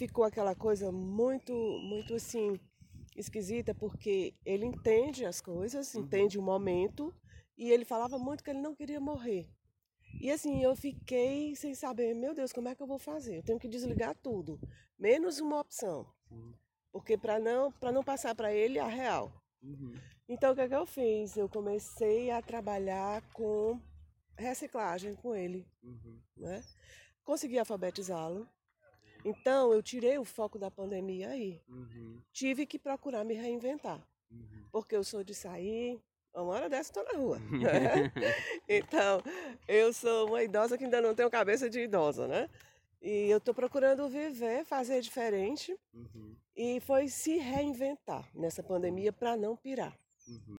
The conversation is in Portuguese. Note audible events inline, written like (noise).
ficou aquela coisa muito, muito assim, esquisita, porque ele entende as coisas, Uhum. entende o momento, e ele falava muito que ele não queria morrer. E assim, eu fiquei sem saber, meu Deus, como é que eu vou fazer? Eu tenho que desligar tudo, menos uma opção. Porque para não, não passar para ele a real. Uhum. Então o que, é que eu fiz? Eu comecei a trabalhar com reciclagem com ele, Uhum. né? Consegui alfabetizá-lo. Então eu tirei o foco da pandemia aí. Uhum. Tive que procurar me reinventar, Uhum. porque eu sou de sair, uma hora dessa estou na rua. (laughs) né? então, eu sou uma idosa que ainda não tenho cabeça de idosa, né? E eu estou procurando viver, fazer diferente Uhum. e foi se reinventar nessa pandemia para não pirar. Uhum.